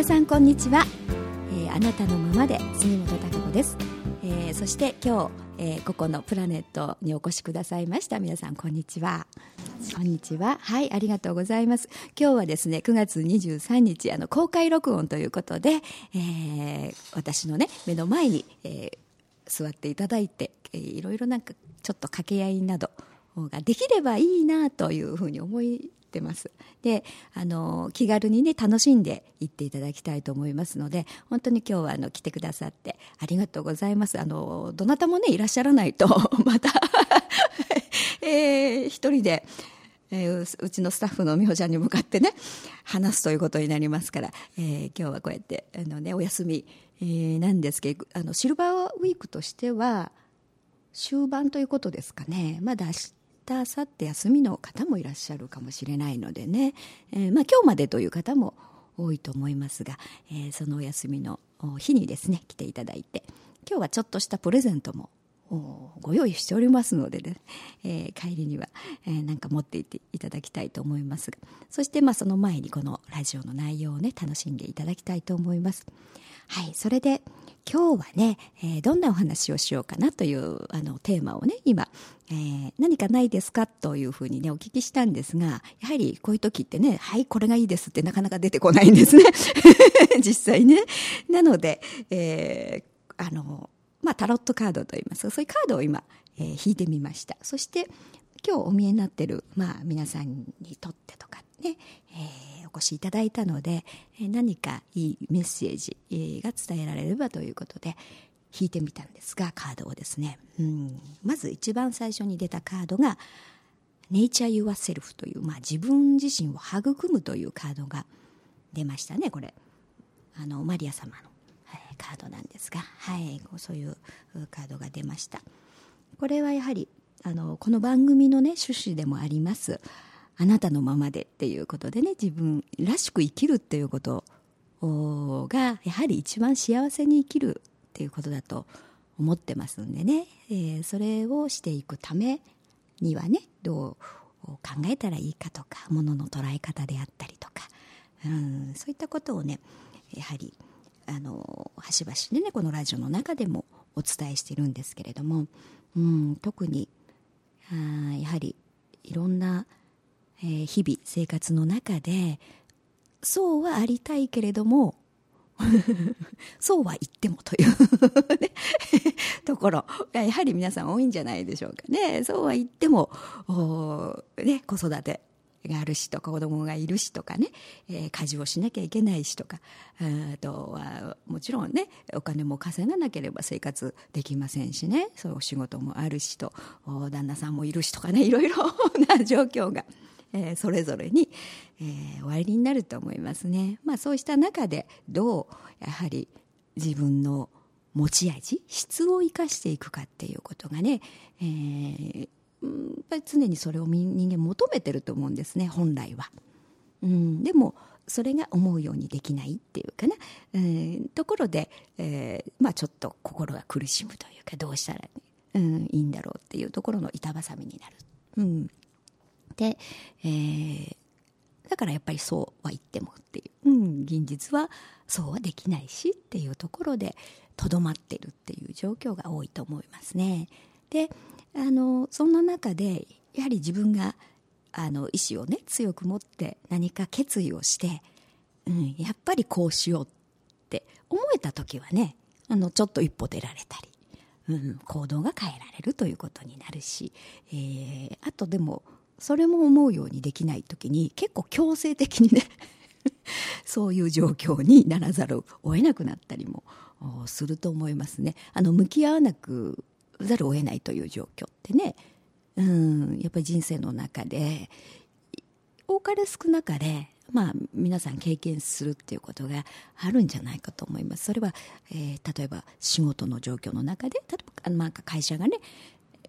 皆さんこんにちは、えー、あなたのままで杉本孝子です、えー、そして今日、えー、ここのプラネットにお越しくださいました。皆さんこんにちは。こんにちは。はいありがとうございます。今日はですね9月23日あの公開録音ということで、えー、私のね目の前に、えー、座っていただいて、えー、いろいろなんかちょっと掛け合いなどができればいいなというふうに思ってます。であの気軽にね楽しんでいっていただきたいと思いますので本当に今日はあの来てくださってありがとうございます。あのどなたもねいらっしゃらないと また えー、一人でえー、うちのスタッフの美穂ちゃんに向かってね話すということになりますから、えー、今日はこうやってあの、ね、お休み、えー、なんですけどあのシルバーウィークとしては終盤ということですかね。まだ日明後日休みの方もいらっしゃるかもしれないのでね、えー、まあ、今日までという方も多いと思いますが、えー、そのお休みの日にですね来ていただいて今日はちょっとしたプレゼントもご用意しておりますのでね、えー、帰りには、えー、か持っていっていただきたいと思いますがそしてまあその前にこのラジオの内容をね楽しんでいただきたいと思います。はいそれで今日はね、えー、どんなお話をしようかなというあのテーマをね今、えー、何かないですかというふうにねお聞きしたんですがやはりこういう時ってねはいこれがいいですってなかなか出てこないんですね。実際ね。なので、えー、あのまあ、タロットカードといいますかそういうカードを今、えー、引いてみました。そして今日お見えになってる、まあ、皆さんにとってとかね、えー、お越しいただいたので、え、何かいいメッセージ、えー、が伝えられればということで引いてみたんですがカードをですね、うん、まず一番最初に出たカードが「ネイチャー・ユア・セルフ」という、まあ、自分自身を育むというカードが出ましたねこれ。あのマリア様のカードなんですが、はい、そういうカードが出ました。これはやはりあのこの番組のね趣旨でもあります。あなたのままでっていうことでね自分らしく生きるっていうことがやはり一番幸せに生きるっていうことだと思ってますんでね、えー、それをしていくためにはねどう考えたらいいかとかものの捉え方であったりとか、うん、そういったことをねやはりあの端々でねこのラジオの中でもお伝えしているんですけれども、うん、特にあやはりいろんな、えー、日々生活の中でそうはありたいけれども そうは言ってもという、ところがやはり皆さん多いんじゃないでしょうかね。そうは言っても、ね、子育てがあるしとか子供がいるしとかね、えー、家事をしなきゃいけないしとかあとはもちろんねお金も稼がなければ生活できませんしねそう仕事もあるしと旦那さんもいるしとかねいろいろな状況が。えー、それぞれに、えー、終わりになると思いますね。まあそうした中でどうやはり自分の持ち味質を生かしていくかっていうことがね、えー、やっぱり常にそれを人間求めてると思うんですね本来は。うん、でもそれが思うようにできないっていうかな、えー、ところで、えー、まあ、ちょっと心が苦しむというかどうしたら、うん、いいんだろうっていうところの板挟みになる。うん、で、えー、だからやっぱりそうは言ってもっていう、うん、現実はそうはできないしっていうところでとどまってるっていう状況が多いと思いますね。であのそんな中でやはり自分があの意志をね強く持って何か決意をして、うん、やっぱりこうしようって思えた時はねあのちょっと一歩出られたり、うん、行動が変えられるということになるし、えー、あとでもそれも思うようにできない時に結構強制的にね そういう状況にならざるを得なくなったりもすると思いますね。あの向き合わなくざるを得ないという状況ってね、うん、やっぱり人生の中で多かれ少なかれまあ、皆さん経験するっていうことがあるんじゃないかと思います。それは、えー、例えば仕事の状況の中で例えば、まあ、会社がね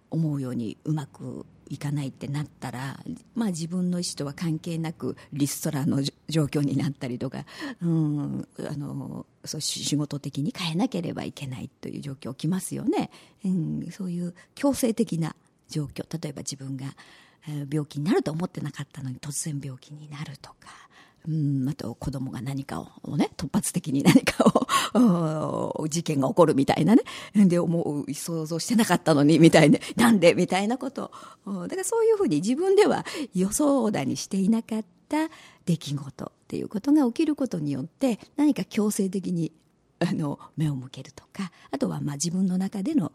思うようにうまく行かないってなったら、まあ、自分の意思とは関係なくリストラの状況になったりとか、うん、あのそう仕事的に変えなければいけないという状況起きますよね、うん、そういう強制的な状況。例えば自分が病気になると思ってなかったのに突然病気になるとか、うん、あと子供が何かをね、突発的に何かを、事件が起こるみたいなね。で、思う、想像してなかったのに、みたいな、なんでみたいなことだからそういうふうに自分では予想だにしていなかった出来事っていうことが起きることによって、何か強制的に、あの、目を向けるとか、あとはまあ自分の中での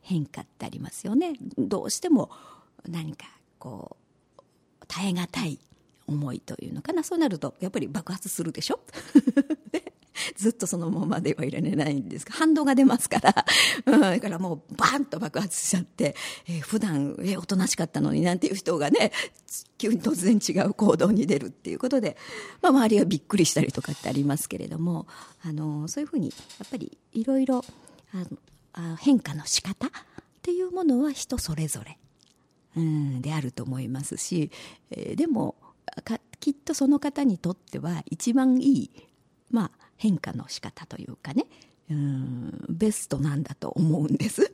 変化ってありますよね。どうしても何かこう、耐え難い思いというのかな。そうなるとやっぱり爆発するでしょ？ずっとそのままではいられないんですが反動が出ますから、うん、だからもうバンと爆発しちゃって、えー、普段え、おとなしかったのになんていう人がね急に突然違う行動に出るっていうことで、まあ、周りはびっくりしたりとかってありますけれどもあのそういうふうにやっぱりいろいろ変化の仕方っていうものは人それぞれ、うん、であると思いますし、えー、でもきっとその方にとっては一番いい、まあ、変化の仕方というかね。うんベストなんだと思うんです、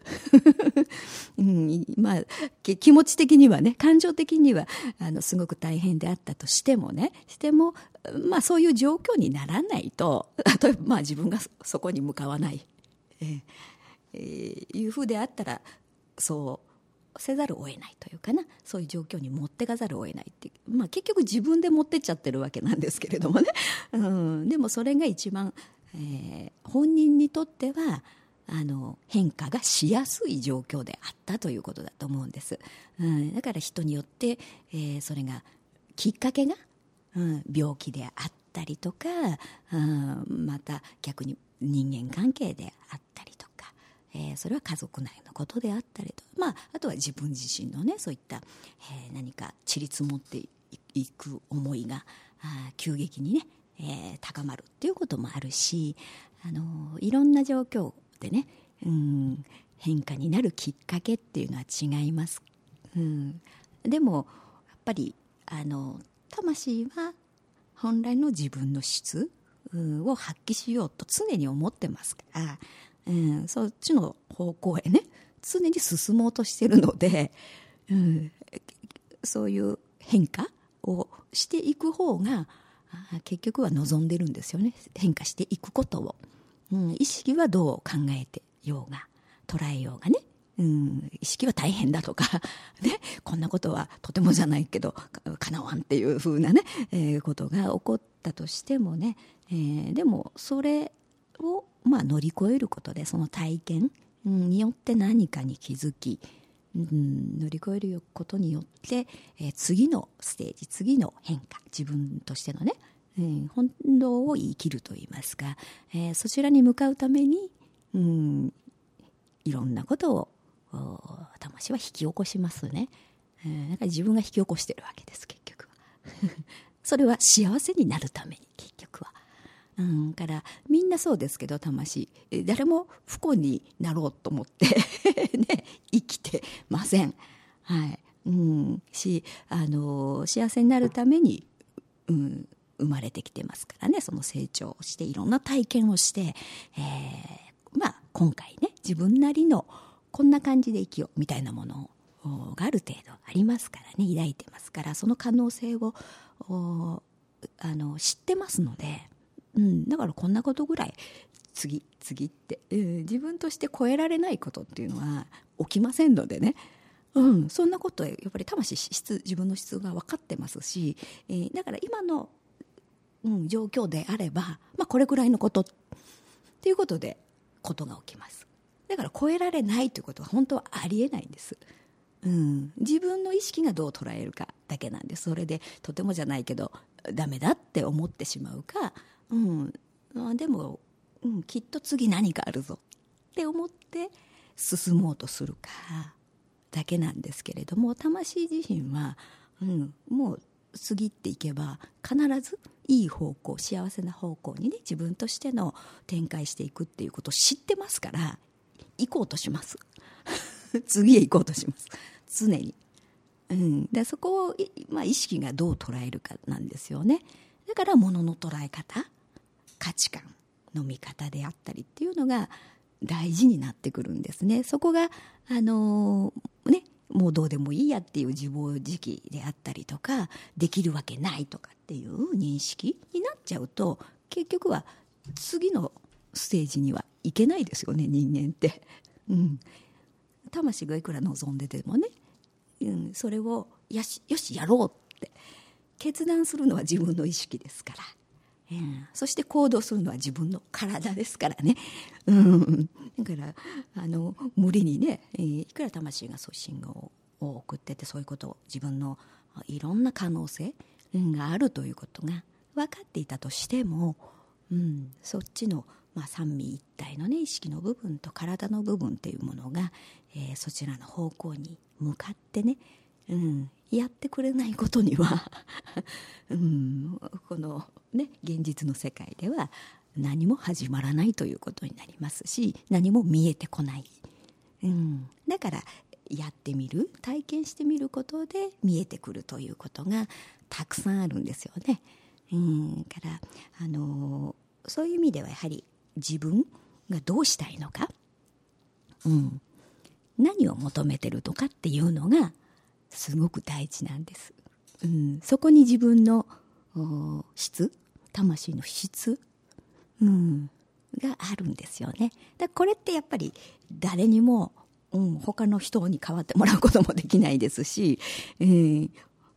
うん、まあ気持ち的にはね感情的にはあのすごく大変であったとしてもね。してもまあそういう状況にならないと 例えばまあ自分がそこに向かわない、えーえー、いうふうであったらそうせざるを得ないというかな。そういう状況に持ってかざるを得ないってまあ、結局自分で持ってっちゃってるわけなんですけれどもね、うん、でもそれが一番、えー、本人にとってはあの変化がしやすい状況であったということだと思うんです、うん、だから人によって、えー、それがきっかけが、うん、病気であったりとか、うん、また逆に人間関係であったりえー、それは家族内のことであったりと、まあ、あとは自分自身のねそういった、えー、何か散り積もっていく思いがあ急激にね、えー、高まるっていうこともあるし、あのいろんな状況でね、うん、変化になるきっかけっていうのは違います。うん、でもやっぱりあの魂は本来の自分の質を発揮しようと常に思ってます。からうん、そっちの方向へね常に進もうとしてるので、うん、そういう変化をしていく方が結局は望んでるんですよね。変化していくことを、うん、意識はどう考えてようが捉えようがね、うん、意識は大変だとか、ね、こんなことはとてもじゃないけどかなわんっていうふうなね、えー、ことが起こったとしてもね、えー、でもそれをまあ、乗り越えることでその体験によって何かに気づき、うん、乗り越えることによって、えー、次のステージ次の変化自分としてのね、うん、本能を生きるといいますか、えー、そちらに向かうために、うん、いろんなことを魂は引き起こしますね、えー、だか自分が引き起こしてるわけです結局は。それは幸せになるために結局は。うん、からみんなそうですけど魂誰も不幸になろうと思って ね、生きてません。はいうん、しあの幸せになるために、うん、生まれてきてますからねその成長をしていろんな体験をして、えー、まあ、今回ね自分なりのこんな感じで生きようみたいなものがある程度ありますからね抱いてますからその可能性をあの知ってますので。うん、だからこんなことぐらい次次って、うん、自分として超えられないことっていうのは起きませんのでね、うん、そんなことやっぱり魂質自分の質が分かってますし、えー、だから今の、うん、状況であれば、まあ、これぐらいのことっていうことでことが起きます。だから超えられないということは本当はありえないんです。うん、自分の意識がどう捉えるかだけなんでそれでとてもじゃないけどダメだって思ってしまうかうん、あでも、うん、きっと次何かあるぞって思って進もうとするかだけなんですけれども魂自身は、うん、もう過ぎていけば必ずいい方向幸せな方向にね自分としての展開していくっていうことを知ってますから行こうとします次へ行こうとします常に、うん、でそこを、まあ、意識がどう捉えるかなんですよねだから物の捉え方価値観の見方であったりっていうのが大事になってくるんですね。そこが、あのー、ね、もうどうでもいいやっていう自暴自棄であったりとかできるわけないとかっていう認識になっちゃうと結局は次のステージにはいけないですよね人間って。うん、魂がいくら望んでてもね、うん、それをよしよしやろうって決断するのは自分の意識ですから。うん、そして行動するのは自分の体ですからね、うん、だからあの無理にねいくら魂が送信を送っててそういうことを自分のいろんな可能性があるということが分かっていたとしても、うん、そっちの、まあ、三位一体の、ね、意識の部分と体の部分っていうものが、えー、そちらの方向に向かってね、うん、やってくれないことには うん、この、ね、現実の世界では何も始まらないということになりますし何も見えてこない、うん、だからやってみる体験してみることで見えてくるということがたくさんあるんですよね。うん、からあのそういう意味ではやはり自分がどうしたいのか、うん、何を求めてるとかっていうのがすごく大事なんです。うん、そこに自分の質。魂の質、うん、があるんですよね。だこれってやっぱり誰にも、うん、他の人に代わってもらうこともできないですし、えー、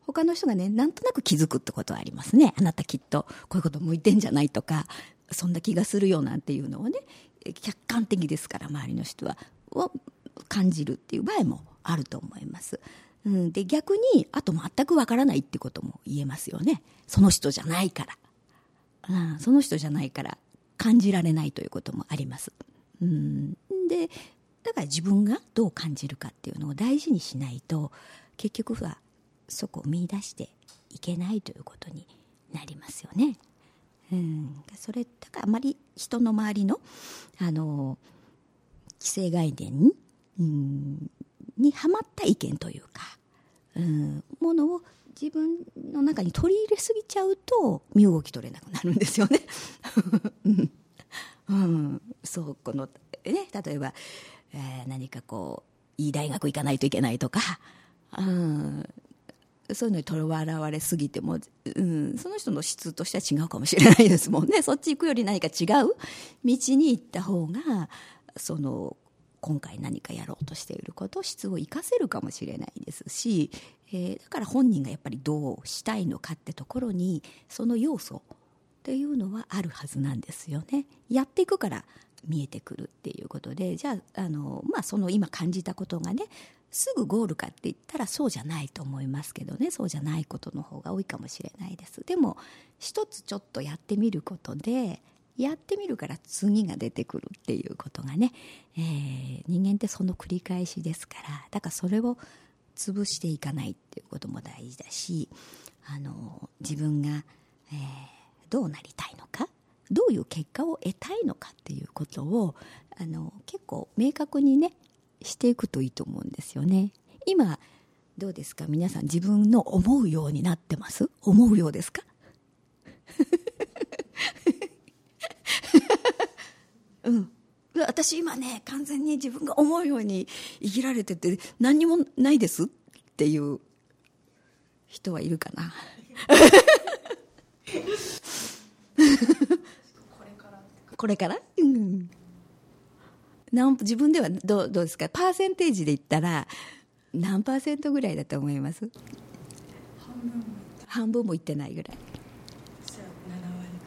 他の人がね、なんとなく気づくってことはありますね。あなたきっとこういうこと向いてんじゃないとか、そんな気がするよなんていうのをね、客観的ですから、周りの人は、を感じるっていう場合もあると思います。うん、で、逆に、あと全くわからないってことも言えますよね。その人じゃないから。うん、その人じゃないから感じられないということもあります。うん、で、だから自分がどう感じるかっていうのを大事にしないと、結局はそこを見出していけないということになりますよね。うん、それだからあまり人の周りのあの既成概念、うん、にはまった意見というか、うん、ものを自分の中に取り入れすぎちゃうと身動き取れなくなるんですよね。うん、そうこのね例えば、えー、何かこういい大学行かないといけないとか、うん、そういうのにとらわれすぎても、うん、その人の質としては違うかもしれないですもんね。そっち行くより何か違う道に行った方が、その、今回何かやろうとしていること、質を生かせるかもしれないですし、えー、だから本人がやっぱりどうしたいのかってところに、その要素っていうのはあるはずなんですよね。やっていくから見えてくるっていうことで、じゃあ、あの、まあ、その今感じたことがね、すぐゴールかって言ったらそうじゃないと思いますけどねそうじゃないことの方が多いかもしれないですでも一つちょっとやってみることでやってみるから次が出てくるっていうことがね、えー、人間ってその繰り返しですから。だからそれを潰していかないっていうことも大事だしあの自分が、えー、どうなりたいのかどういう結果を得たいのかっていうことをあの結構明確にねしていくといいと思うんですよね。今、どうですか？皆さん自分の思うようになってます？思うようですか？うん。私今ね、完全に自分が思うように生きられてて何にもないです？っていう人はいるかな。これから？うん。何自分ではどうどうですか？パーセンテージで言ったら何パーセントぐらいだと思います？半分もいってない。ぐらい。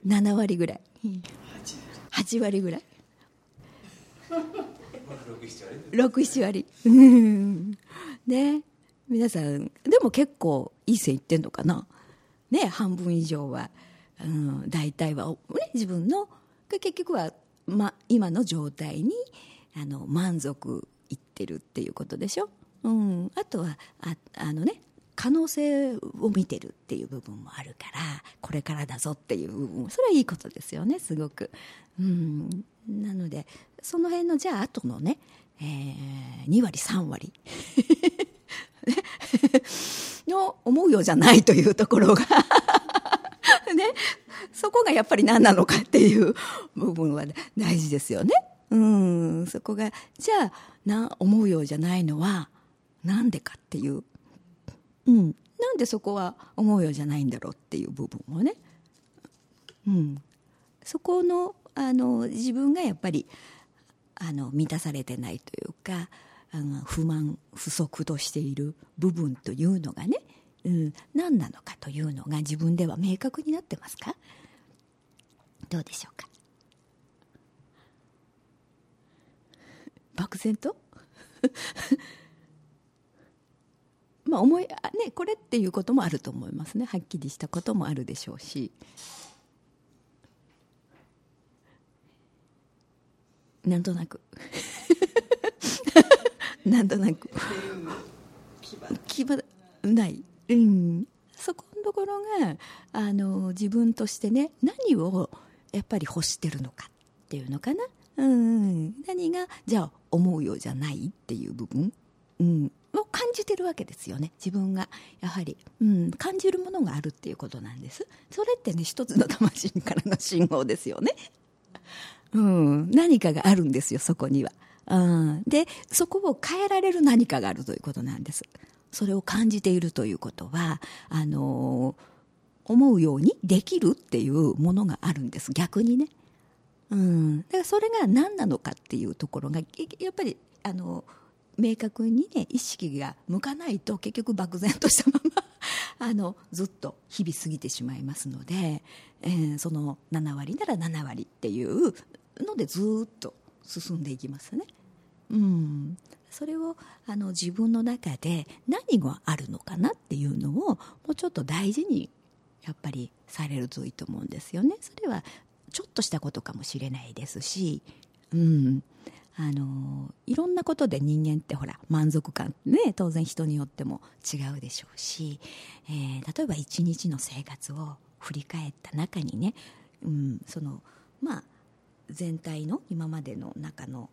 7割。ぐらい。8割ぐらい 67割。ね。皆さんでも結構いい線いってんのかな？ね半分以上は、うん、大体は、ね、自分の結局は、ま、今の状態にあの満足いってるっていうことでしょ、うん、あとはああのね可能性を見てるっていう部分もあるからこれからだぞっていう部分それはいいことですよねすごく、うん、なのでその辺のじゃああとのね、えー、2割3割 の思うようじゃないというところが ね、そこがやっぱり何なのかっていう部分は大事ですよね。うん、そこが、じゃあ、な、思うようじゃないのは、なんでかっていう、うん、なんでそこは思うようじゃないんだろうっていう部分をね、うん、そこのあの自分がやっぱりあの満たされてないというかあの不満不足としている部分というのがね、うん、何なのかというのが自分では明確になってますか？どうでしょうか？漠然と？まあ思いあねこれっていうこともあると思いますね。はっきりしたこともあるでしょうし。なんとなく。なんとなく。気はない、うん、そこのところがあの自分としてね何をやっぱり欲してるのかっていうのかな、うん、何がじゃあ思うようじゃないっていう部分、うん、を感じてるわけですよね。自分がやはり、うん、感じるものがあるっていうことなんです。それってね一つの魂からの信号ですよね、うん、何かがあるんですよそこには、うん、でそこを変えられる何かがあるということなんです。それを感じているということはあの思うようにできるっていうものがあるんです。逆にね。うん、だからそれが何なのかっていうところがやっぱりあの明確にね意識が向かないと結局漠然としたままあのずっと日々過ぎてしまいますので、えー、その7割なら7割っていうのでずっと進んでいきますね。うん、それをあの自分の中で何があるのかなっていうのをもうちょっと大事にやっぱりされるといいと思うんですよね。それはちょっとしたことかもしれないですし、うん、あのいろんなことで人間ってほら満足感ね当然人によっても違うでしょうし、えー、例えば一日の生活を振り返った中にね、うん、そのまあ全体の今までの中の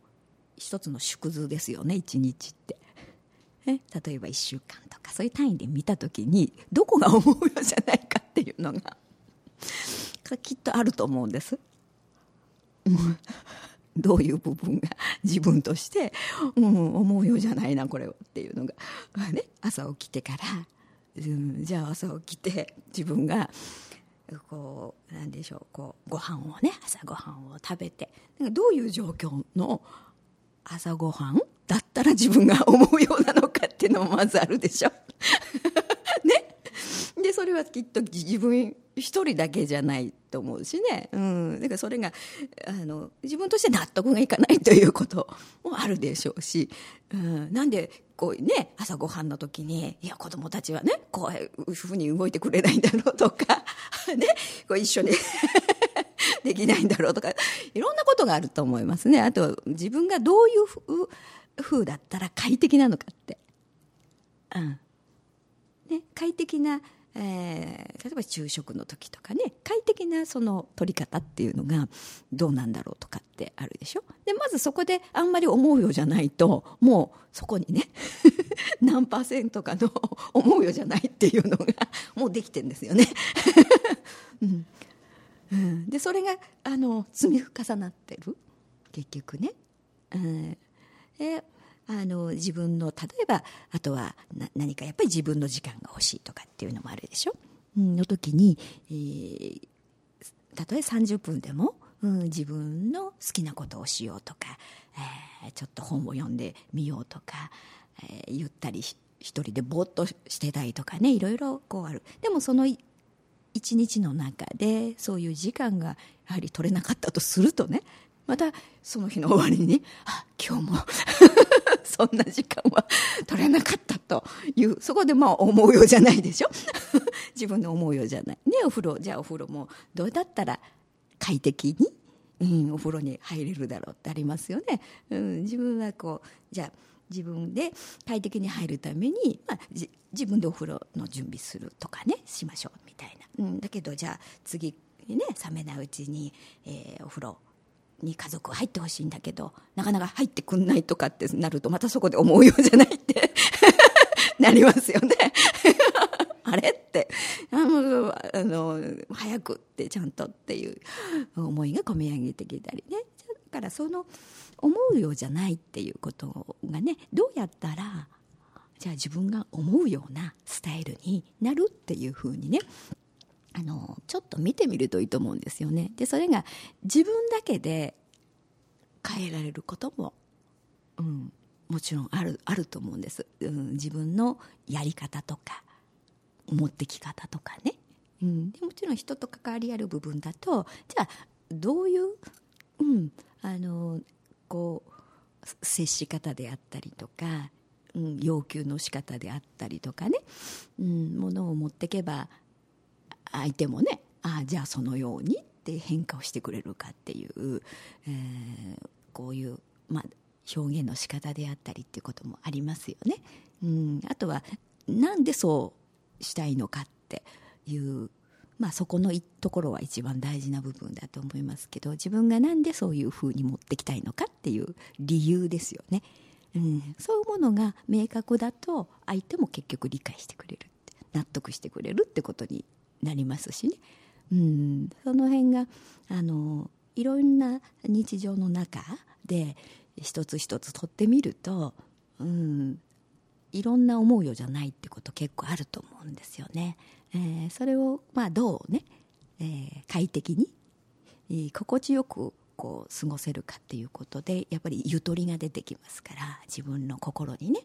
一つの縮図ですよね一日って。例えば1週間とかそういう単位で見た時にどこが思うようじゃないかっていうのがきっとあると思うんです。どういう部分が自分として、うん、思うようじゃないなこれはっていうのが、ね、朝起きてから、うん、じゃあ朝起きて自分がこうなんでしょうこうご飯をね朝ごはんを食べてなんかどういう状況の朝ごはんだったら自分が思うようなのかっていうのもまずあるでしょ。それはきっと自分一人だけじゃないと思うしね、うん、だからそれがあの自分として納得がいかないということもあるでしょうし、うん、なんでこうね朝ごはんの時にいや子供たちはねこういうふうに動いてくれないんだろうとか ねこう一緒に できないんだろうとかいろんなことがあると思いますね。あと自分がどういうふうだったら快適なのかって。うん。ね、快適なえー、例えば昼食の時とかね快適なその取り方っていうのがどうなんだろうとかってあるでしょ？でまずそこであんまり思うようじゃないともうそこにね 何パーセントかの 思うよじゃないっていうのが もうできてんですよね、うん。うん、でそれがあの積み重なってる。結局ね、うん、であの自分の例えばあとは何かやっぱり自分の時間が欲しいとかっていうのもあるでしょ、うん、の時に、えー、たとえ30分でも、うん、自分の好きなことをしようとか、えー、ちょっと本を読んでみようとか、えー、ゆったり一人でぼーっとしてたいとかねいろいろこうある。でもその一日の中でそういう時間がやはり取れなかったとするとねまたその日の終わりにあ今日もそんな時間は取れなかったというそこでまあ思うようじゃないでしょ？自分の思うようじゃない。ねお風呂じゃあお風呂もどうだったら快適に、うん、お風呂に入れるだろうってありますよね、うん、自分はこうじゃあ自分で快適に入るために、まあ、自分でお風呂の準備するとかねしましょうみたいな、うん、だけどじゃあ次ね冷めないうちに、えー、お風呂に家族は入ってほしいんだけどなかなか入ってくんないとかってなるとまたそこで思うようじゃないって なりますよね。あれって。あのあの早くってちゃんとっていう思いが込み上げてきたりね。だからその思うようじゃないっていうことがねどうやったらじゃあ自分が思うようなスタイルになるっていうふうにねあのちょっと見てみるといいと思うんですよね。でそれが自分だけで変えられることも、うん、もちろんあるあると思うんです、うん、自分のやり方とか持ってき方とかね、うん、でもちろん人と関わりある部分だとじゃあどういう、うん、あのこう接し方であったりとか、うん、要求の仕方であったりとかね、うん、ものを持ってけば相手もねああじゃあそのようにって変化をしてくれるかっていう、えー、こういう、まあ、表現の仕方であったりっていうこともありますよね。うん、あとはなんでそうしたいのかっていう、まあ、そこのところは一番大事な部分だと思いますけど自分がなんでそういうふうに持ってきたいのかっていう理由ですよね。うん、そういうものが明確だと相手も結局理解してくれる納得してくれるってことになりますしね、うん、その辺があのいろんな日常の中で一つ一つ取ってみると、うん、いろんな思うようじゃないってこと結構あると思うんですよね。えー、それを、まあ、どうね、えー、快適に、えー、心地よくこう過ごせるかっていうことでやっぱりゆとりが出てきますから自分の心にね。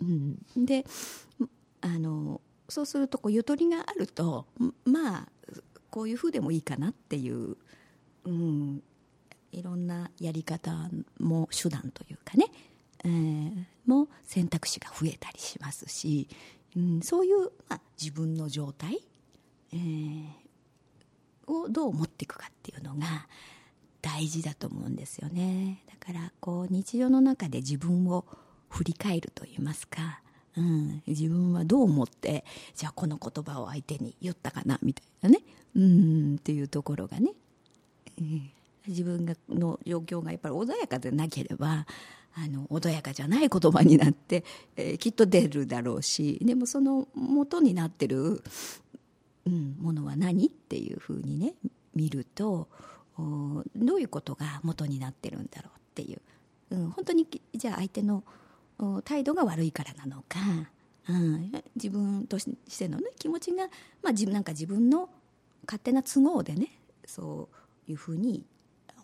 うん、であのそうするとこうゆとりがあるとまあこういうふうでもいいかなっていう、うん、いろんなやり方も手段というかね、えー、も選択肢が増えたりしますし、うん、そういう、まあ、自分の状態、えー、をどう持っていくかっていうのが大事だと思うんですよね。だからこう日常の中で自分を振り返るといいますか、うん、自分はどう思ってじゃあこの言葉を相手に言ったかなみたいなね。うんっていうところがね、えー、自分がの状況がやっぱり穏やかでなければあの穏やかじゃない言葉になって、えー、きっと出るだろうしでもその元になってる、うん、ものは何っていうふうにね見るとどういうことが元になってるんだろうっていう、うん、本当にじゃあ相手の態度が悪いからなのか、うん、自分としての、ね、気持ちが、まあ、自分なんか自分の勝手な都合でねそういうふうに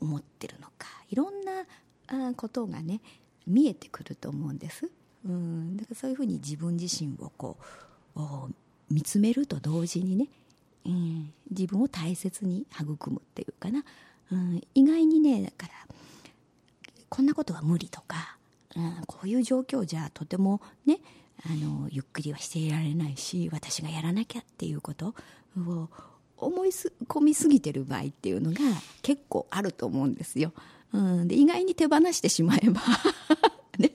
思ってるのか。いろんなことがね見えてくると思うんです、うん、だからそういうふうに自分自身をこう見つめると同時にね、うん、自分を大切に育むっていうかな、うん、意外にねだからこんなことは無理とか、うん、こういう状況じゃとてもねあのゆっくりはしていられないし私がやらなきゃっていうことを思い込みすぎてる場合っていうのが結構あると思うんですよ。うん、で意外に手放してしまえば ね、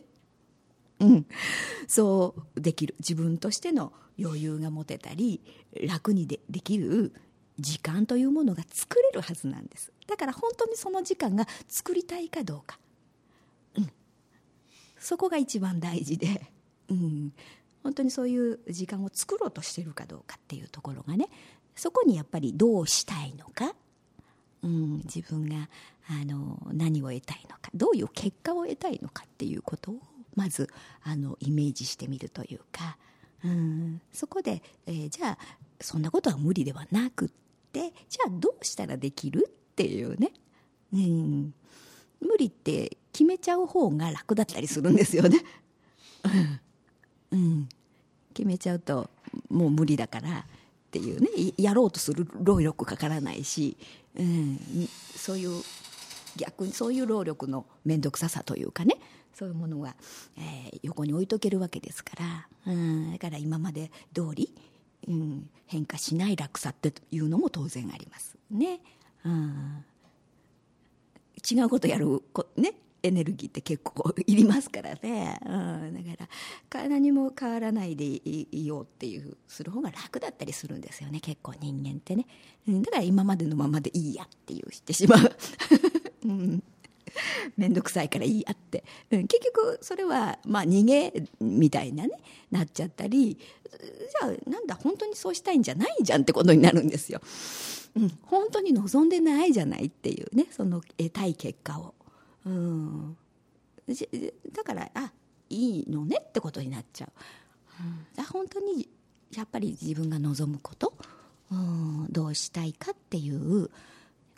うん、そうできる。自分としての余裕が持てたり楽にでできる時間というものが作れるはずなんです。だから本当にその時間が作りたいかどうか、そこが一番大事で、うん、本当にそういう時間を作ろうとしてるかどうかっていうところがね。そこにやっぱりどうしたいのか、うん、自分があの何を得たいのか。どういう結果を得たいのかっていうことをまずあのイメージしてみるというか、うん、そこで、えー、じゃあそんなことは無理ではなくってじゃあどうしたらできるっていうね、うん、無理って決めちゃう方が楽だったりするんですよね。うん、決めちゃうともう無理だからっていうね。やろうとする労力かからないし、うん、そういう逆にそういう労力の面倒くささというかね。そういうものが、えー、横に置いとけるわけですから、うん、だから今まで通り、うん、変化しない楽さっていうのも当然ありますね。うん、違うことやるこね。エネルギーって結構いりますからね、うん、だから何も変わらないでいようっていうする方が楽だったりするんですよね。結構人間ってね、うん、だから今までのままでいいやっていうしてしまう、うん、面倒くさいからいいやって、うん、結局それはまあ逃げみたいなねなっちゃったりじゃあなんだ本当にそうしたいんじゃないじゃんってことになるんですよ、うん、本当に望んでないじゃないっていうねその得たい結果を。うん、だからあいいのねってことになっちゃう、うん、本当にやっぱり自分が望むこと、うん、どうしたいかっていう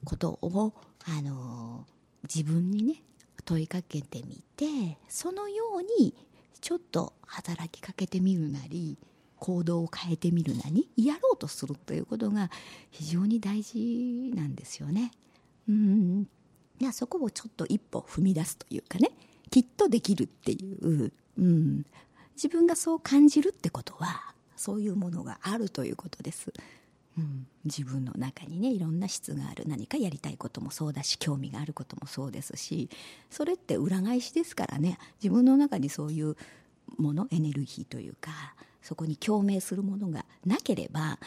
ことを、あの自分にね問いかけてみてそのようにちょっと働きかけてみるなり行動を変えてみるなりやろうとするということが非常に大事なんですよね。うんいやそこをちょっと一歩踏み出すというかね。きっとできるっていう、うん、自分がそう感じるってことはそういうものがあるということです。うん、自分の中にねいろんな質がある。何かやりたいこともそうだし興味があることもそうですし。それって裏返しですからね。自分の中にそういうものエネルギーというかそこに共鳴するものがなければ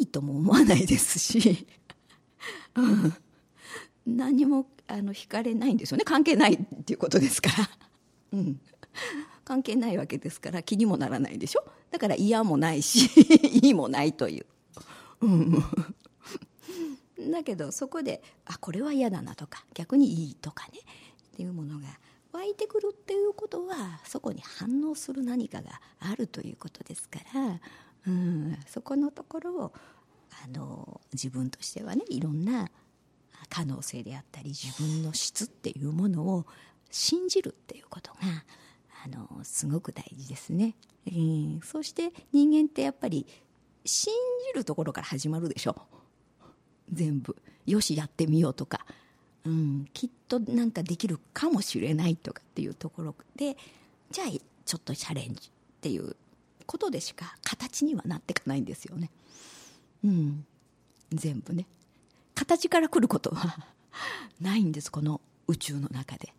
いいとも思わないですし、うん、何もあの惹かれないんですよね。関係ないっていうことですから、うん、関係ないわけですから気にもならないでしょ？だから嫌もないし いいもないという。うん、だけどそこであこれは嫌だなとか逆にいいとかね。っていうものが湧いてくるっていうことはそこに反応する何かがあるということですから、うん、そこのところをあの自分としてはねいろんな可能性であったり自分の質っていうものを信じるっていうことがあのすごく大事ですね。うん、そして人間ってやっぱり信じるところから始まるでしょ。全部。よしやってみようとか、うん、きっとなんかできるかもしれないとかっていうところでじゃあちょっとチャレンジっていうことでしか形にはなっていかないんですよね。うん全部ね。形から来ることはないんですこの宇宙の中で、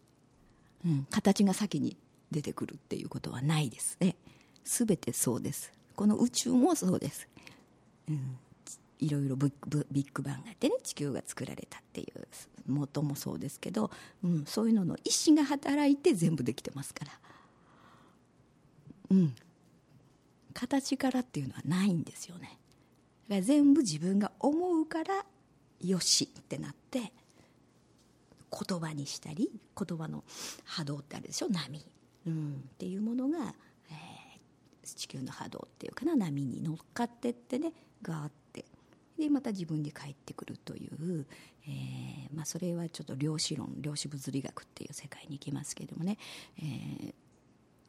うん、形が先に出てくるっていうことはないですね。全てそうです。この宇宙もそうです。うん、いろいろビッグバンがあってね地球が作られたっていう元もそうですけど、うん、そういうのの意思が働いて全部できてますから、うん、形からっていうのはないんですよね。だから全部自分が思うからよしってなって言葉にしたり言葉の波動ってあるでしょ？波、うん、っていうものが、えー、地球の波動っていうかな波に乗っかってってねがあって。でまた自分に返ってくるという、えーまあ、それはちょっと量子論量子物理学っていう世界に行きますけどもね、えー、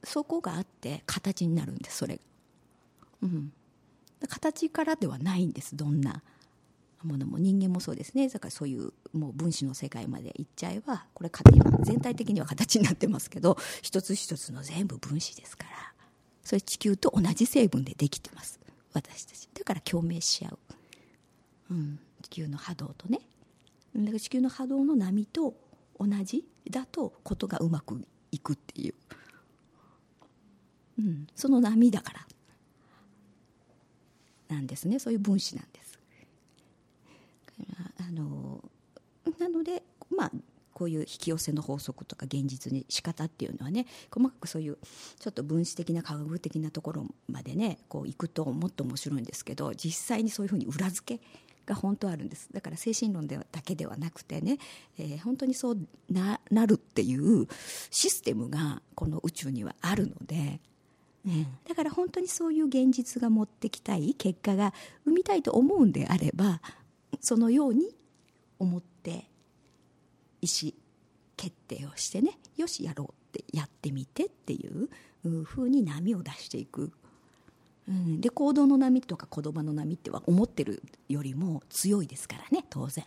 そこがあって形になるんですそれが、うん、形からではないんですどんなものも人間もそうですね。だからそういうもう分子の世界まで行っちゃえばこれ全体的には形になってますけど一つ一つの全部分子ですからそれ地球と同じ成分でできてます。私たち。だから共鳴し合う、うん、地球の波動とね。だから地球の波動の波と同じだとことがうまくいくっていう、うん、その波だから。なんですね。そういう分子なんです。あのなのでまあこういう引き寄せの法則とか現実に仕方っていうのはね細かくそういうちょっと分子的な科学的なところまでねこういくともっと面白いんですけど実際にそういうふうに裏付けが本当あるんですだから精神論ではだけではなくてね、えー、本当にそうななるっていうシステムがこの宇宙にはあるので。うん、だから本当にそういう現実が持ってきたい結果が生みたいと思うんであればそのように思って意思決定をしてねよしやろうってやってみてっていうふうに波を出していく、うん、で行動の波とか言葉の波っては思ってるよりも強いですからね当然、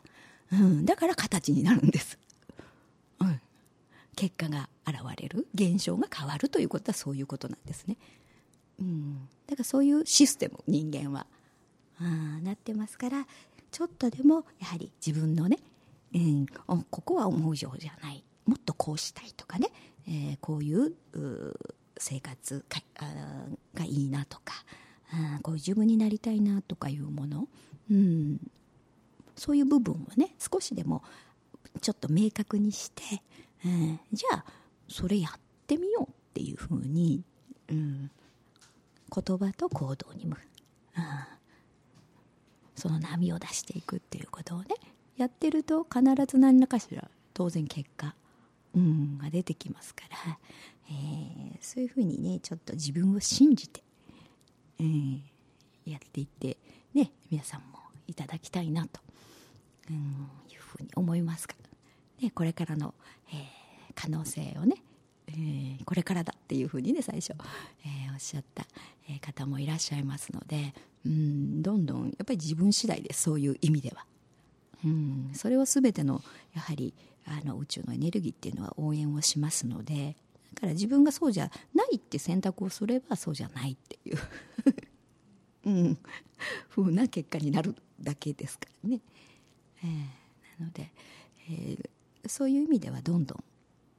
うん、だから形になるんです、うん、結果が現れる現象が変わるということはそういうことなんですね、うん、だからそういうシステム人間は。あなってますからちょっとでもやはり自分のねうん、ここは思うようじゃない。もっとこうしたいとかね、えー、こういう生活がいいなとかあこういう自分になりたいなとかいうもの、うん、そういう部分をね少しでもちょっと明確にして、うん、じゃあそれやってみようっていうふうに、うん、言葉と行動にも、うん、その波を出していくっていうことをねやってると必ず何らかしら当然結果うん、が出てきますから、えー、そういうふうにねちょっと自分を信じて、えー、やっていってね皆さんもいただきたいなと、うん、いうふうに思いますが、ね、これからの、えー、可能性をね、えー、これからだっていうふうにね最初、えー、おっしゃった、方もいらっしゃいますので、うん、どんどんやっぱり自分次第でそういう意味では。うん、それを全てのやはりあの宇宙のエネルギーっていうのは応援をしますのでだから自分がそうじゃないって選択をすればそうじゃないっていう うん、風な結果になるだけですからね。えー、なので、えー、そういう意味ではどんどん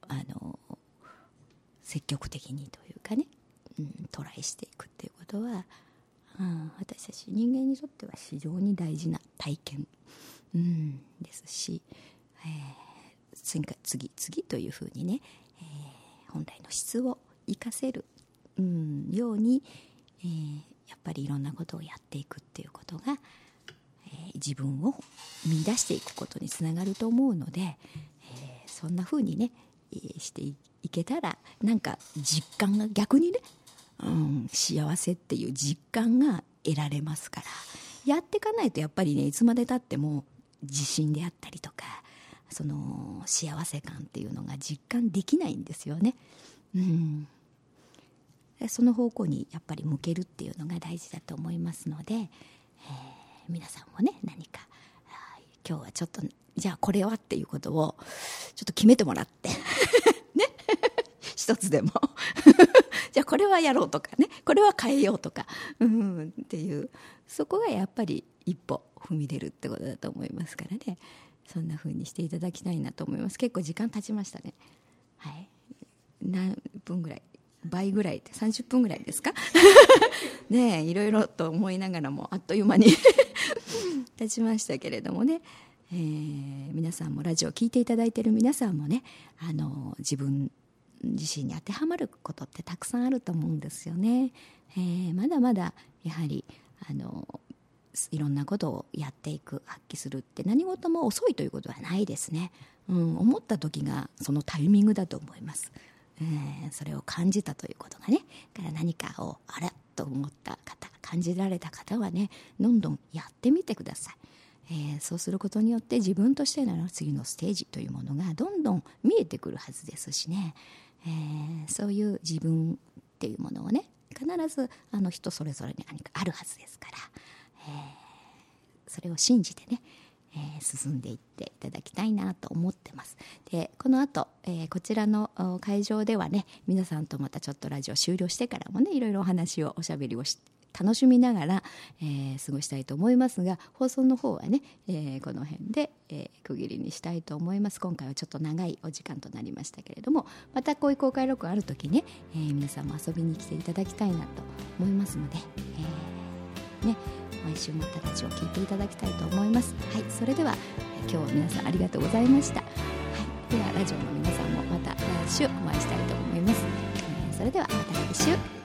あの積極的にというかね、うん、トライしていくっていうことは、うん、私たち人間にとっては非常に大事な体験、うん、ですし、えー、次次次というふうにね、えー、本来の質を生かせる、うん、ように、えー、やっぱりいろんなことをやっていくっていうことが、えー、自分を見出していくことにつながると思うので、えー、そんなふうにね、していけたらなんか実感が逆にね、うん、幸せっていう実感が得られますからやっていかないとやっぱりねいつまでたっても自信であったりとかその幸せ感っていうのが実感できないんですよね。うんその方向にやっぱり向けるっていうのが大事だと思いますので、えー、皆さんもね何か今日はちょっとじゃあこれはっていうことをちょっと決めてもらって。ね。一つでも。じゃあこれはやろうとかね。これは変えようとか、うん、っていう。そこがやっぱり一歩踏み出るってことだと思いますからね。そんな風にしていただきたいなと思います。結構時間経ちましたね。はい。何分ぐらい？倍ぐらいって。30分ぐらいですか？ねいろいろと思いながらもあっという間に経ちましたけれどもね、えー、皆さんもラジオを聴いていただいている皆さんもねあの自分自身に当てはまることってたくさんあると思うんですよね、えー、まだまだやはりあのいろんなことをやっていく発揮するって何事も遅いということはないですね、うん、思った時がそのタイミングだと思います。えー、それを感じたということがねから何かをあらと思った方感じられた方はねどんどんやってみてください、えー、そうすることによって自分としての次のステージというものがどんどん見えてくるはずですしね、えー、そういう自分っていうものをね必ずあの人それぞれに何かあるはずですから、えー、それを信じてねえー、進んでいっていただきたいなと思ってます。でこの後、えー、こちらの会場ではね皆さんとまたちょっとラジオ終了してからもねいろいろお話をおしゃべりをし楽しみながら、えー、過ごしたいと思いますが放送の方はね、えー、この辺で、えー、区切りにしたいと思います。今回はちょっと長いお時間となりましたけれどもまたこういう公開録音ある時ね、えー、皆さんも遊びに来ていただきたいなと思いますので、えー、ね毎週またラジオを聞いていただきたいと思います。はいそれでは今日は皆さんありがとうございました、はい、ではラジオの皆さんもまた来週お会いしたいと思います、えー、それではまた来週。